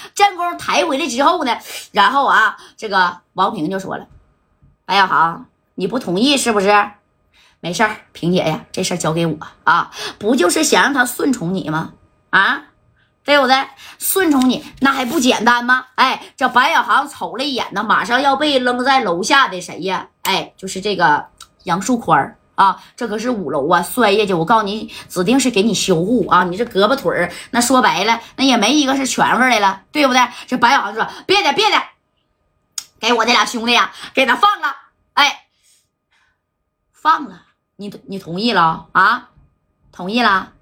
正宫抬回来之后呢，然后啊，这个王平就说了：“白小航，你不同意是不是？没事儿，萍姐呀，这事儿交给我啊，不就是想让他顺从你吗？啊，对不对？顺从你那还不简单吗？哎，这白小航瞅了一眼呢，马上要被扔在楼下的谁呀？哎，就是这个杨树宽儿。”啊，这可是五楼啊，摔下去，我告诉你，指定是给你修护啊！你这胳膊腿儿，那说白了，那也没一个是全乎的了，对不对？这白小子说：“别的，别的，给我这俩兄弟呀，给他放了，哎，放了，你你同意了啊？同意了？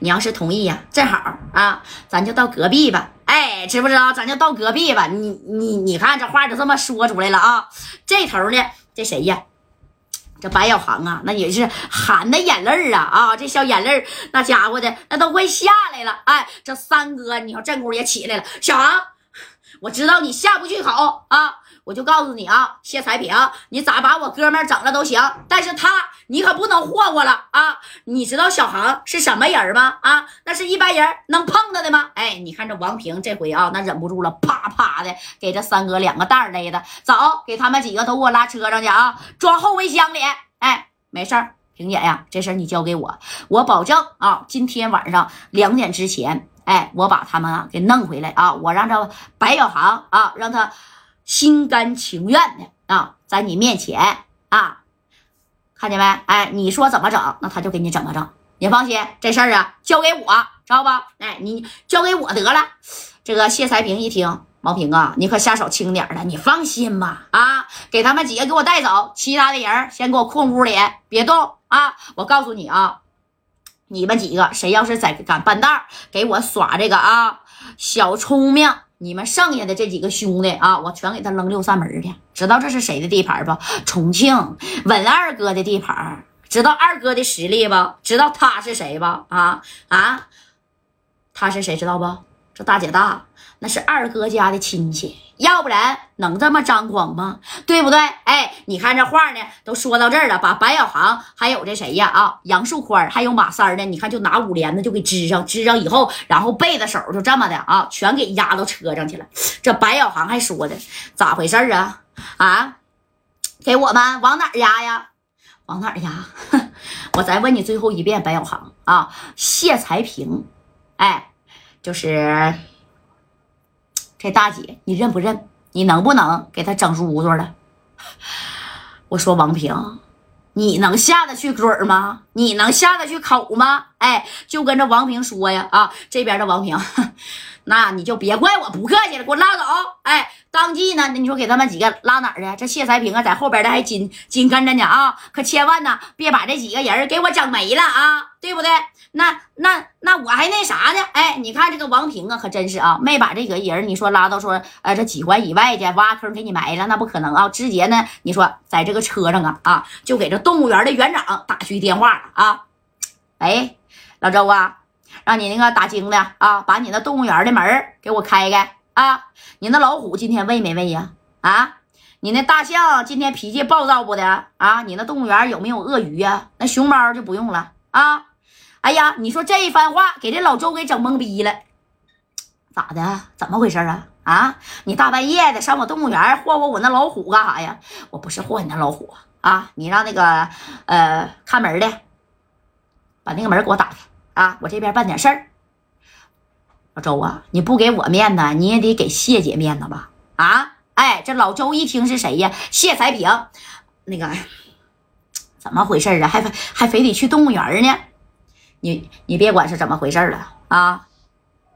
你要是同意呀，正好啊，咱就到隔壁吧，哎，知不知道？咱就到隔壁吧。你你你看，这话就这么说出来了啊！这头呢，这谁呀？”这白小航啊，那也是含的眼泪啊啊！这小眼泪那家伙的那都快下来了。哎，这三哥，你说正宫也起来了。小航，我知道你下不去口啊，我就告诉你啊，谢才萍，你咋把我哥们整了都行，但是他你可不能霍霍了啊！你知道小航是什么人吗？啊，那是一般人能碰他的吗？哎，你看这王平这回啊，那忍不住了，啪啪的给这三哥两个袋勒的，走，给他们几个都给我拉车上去啊，装后备箱里。哎，没事儿，萍姐呀，这事儿你交给我，我保证啊，今天晚上两点之前，哎，我把他们啊给弄回来啊，我让这白小航啊，让他心甘情愿的啊，在你面前啊，看见没？哎，你说怎么整，那他就给你怎么整。你放心，这事儿啊，交给我，知道吧？哎，你交给我得了。这个谢才平一听。毛平啊，你可下手轻点的，你放心吧。啊，给他们几个给我带走，其他的人先给我困屋里，别动啊！我告诉你啊，你们几个谁要是再敢半道，给我耍这个啊小聪明，你们剩下的这几个兄弟啊，我全给他扔六扇门去。知道这是谁的地盘不？重庆稳二哥的地盘。知道二哥的实力不？知道他是谁不？啊啊，他是谁？知道不？这大姐大，那是二哥家的亲戚，要不然能这么张狂吗？对不对？哎，你看这话呢，都说到这儿了，把白小航还有这谁呀啊，杨树宽还有马三呢，你看就拿五帘子就给支上，支上以后，然后背着手就这么的啊，全给压到车上去了。这白小航还说的咋回事啊？啊，给我们往哪压呀？往哪压？我再问你最后一遍，白小航啊，谢才平，哎。就是这大姐，你认不认？你能不能给他整出屋子了？我说王平，你能下得去嘴吗？你能下得去口吗？哎，就跟这王平说呀，啊，这边的王平，那你就别怪我不客气了，给我拉走。哎，当即呢，你说给他们几个拉哪儿去？这谢才平啊，在后边的还紧紧跟着呢啊，可千万呢，别把这几个人给我整没了啊，对不对？那那那我还那啥呢？哎，你看这个王平啊，可真是啊，没把这个人你说拉到说呃这几环以外去挖坑给你埋了，那不可能啊！直接呢，你说在这个车上啊啊，就给这动物园的园长打去电话啊！哎，老周啊，让你那个打更的啊，把你那动物园的门给我开开啊！你那老虎今天喂没喂呀？啊，你那大象今天脾气暴躁不的啊？你那动物园有没有鳄鱼呀？那熊猫就不用了啊！哎呀，你说这一番话给这老周给整懵逼了，咋的？怎么回事啊？啊，你大半夜的上我动物园霍霍我那老虎干啥呀？我不是霍你那老虎啊！你让那个呃看门的把那个门给我打开啊！我这边办点事儿。老周啊，你不给我面子，你也得给谢姐面子吧？啊，哎，这老周一听是谁呀？谢才平，那个怎么回事啊？还还非得去动物园呢？你你别管是怎么回事了啊，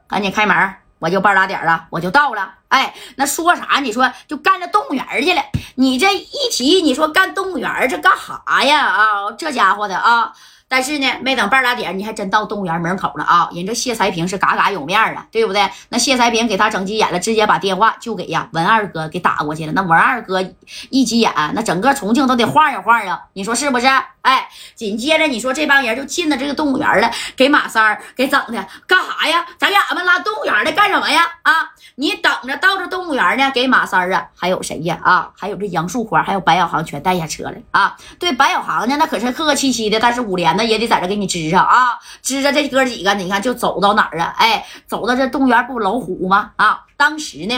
赶紧开门，我就半拉点了，我就到了。哎，那说啥？你说就干这动物园去了？你这一提，你说干动物园这干啥呀？啊，这家伙的啊！但是呢，没等半拉点，你还真到动物园门口了啊！人这谢才平是嘎嘎有面啊，对不对？那谢才平给他整急眼了，直接把电话就给呀文二哥给打过去了。那文二哥一急眼，那整个重庆都得晃悠晃悠，你说是不是？哎，紧接着你说这帮人就进了这个动物园了，给马三儿给整的干啥呀？咱俩们拉动物园的干什么呀？啊，你等着到这动物园呢，给马三儿啊，还有谁呀？啊，还有这杨树花，还有白小航全带下车了啊！对，白小航呢，那可是客客气气的，但是五连。那也得在这给你支上啊！支着这哥几个，你看就走到哪儿啊？哎，走到这动物园不老虎吗？啊！当时呢，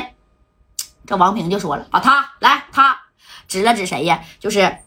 这王平就说了啊，他来，他指了指谁呀？就是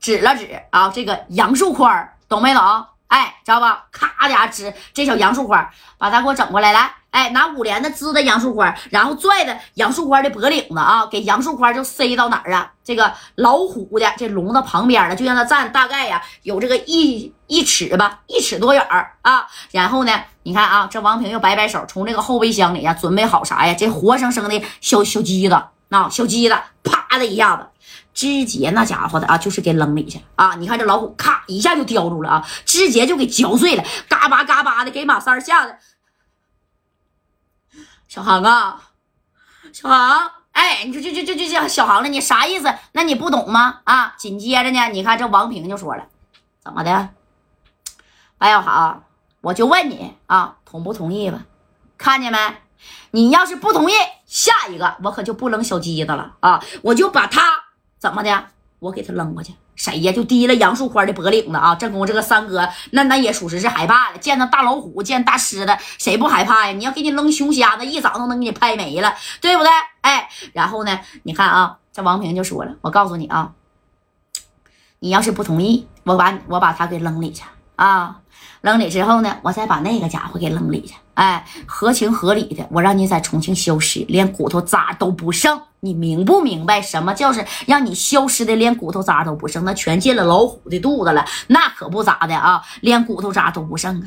指了指啊，这个杨树宽，懂没懂？哎，知道吧？咔家指这小杨树宽，把他给我整过来，来。哎，拿五连的支的杨树宽，然后拽的杨树宽的脖领子啊，给杨树宽就塞到哪儿啊？这个老虎的这笼子旁边了，就让他站大概呀有这个一一尺吧，一尺多远儿啊。然后呢，你看啊，这王平又摆摆手，从这个后备箱里呀准备好啥呀？这活生生的小小鸡子啊，小鸡子，啪的一下子，直接那家伙的啊，就是给扔里去啊！你看这老虎，咔一下就叼住了啊，直接就给嚼碎了，嘎巴嘎巴的，给马三吓得。小航啊，小航，哎，你说这这这这这小航了，你啥意思？那你不懂吗？啊，紧接着呢，你看这王平就说了，怎么的？白小航，我就问你啊，同不同意吧？看见没？你要是不同意，下一个我可就不扔小鸡子了啊，我就把他怎么的，我给他扔过去。谁呀？就提了杨树宽的脖领子啊！正宫这个三哥，那那也属实是害怕了。见到大老虎，见大狮子，谁不害怕呀？你要给你扔熊瞎子，一掌都能给你拍没了，对不对？哎，然后呢？你看啊，这王平就说了：“我告诉你啊，你要是不同意，我把我把他给扔里去啊。扔里之后呢，我再把那个家伙给扔里去。哎，合情合理的，我让你在重庆消失，连骨头渣都不剩。”你明不明白什么叫是让你消失的连骨头渣都不剩？那全进了老虎的肚子了，那可不咋的啊，连骨头渣都不剩啊！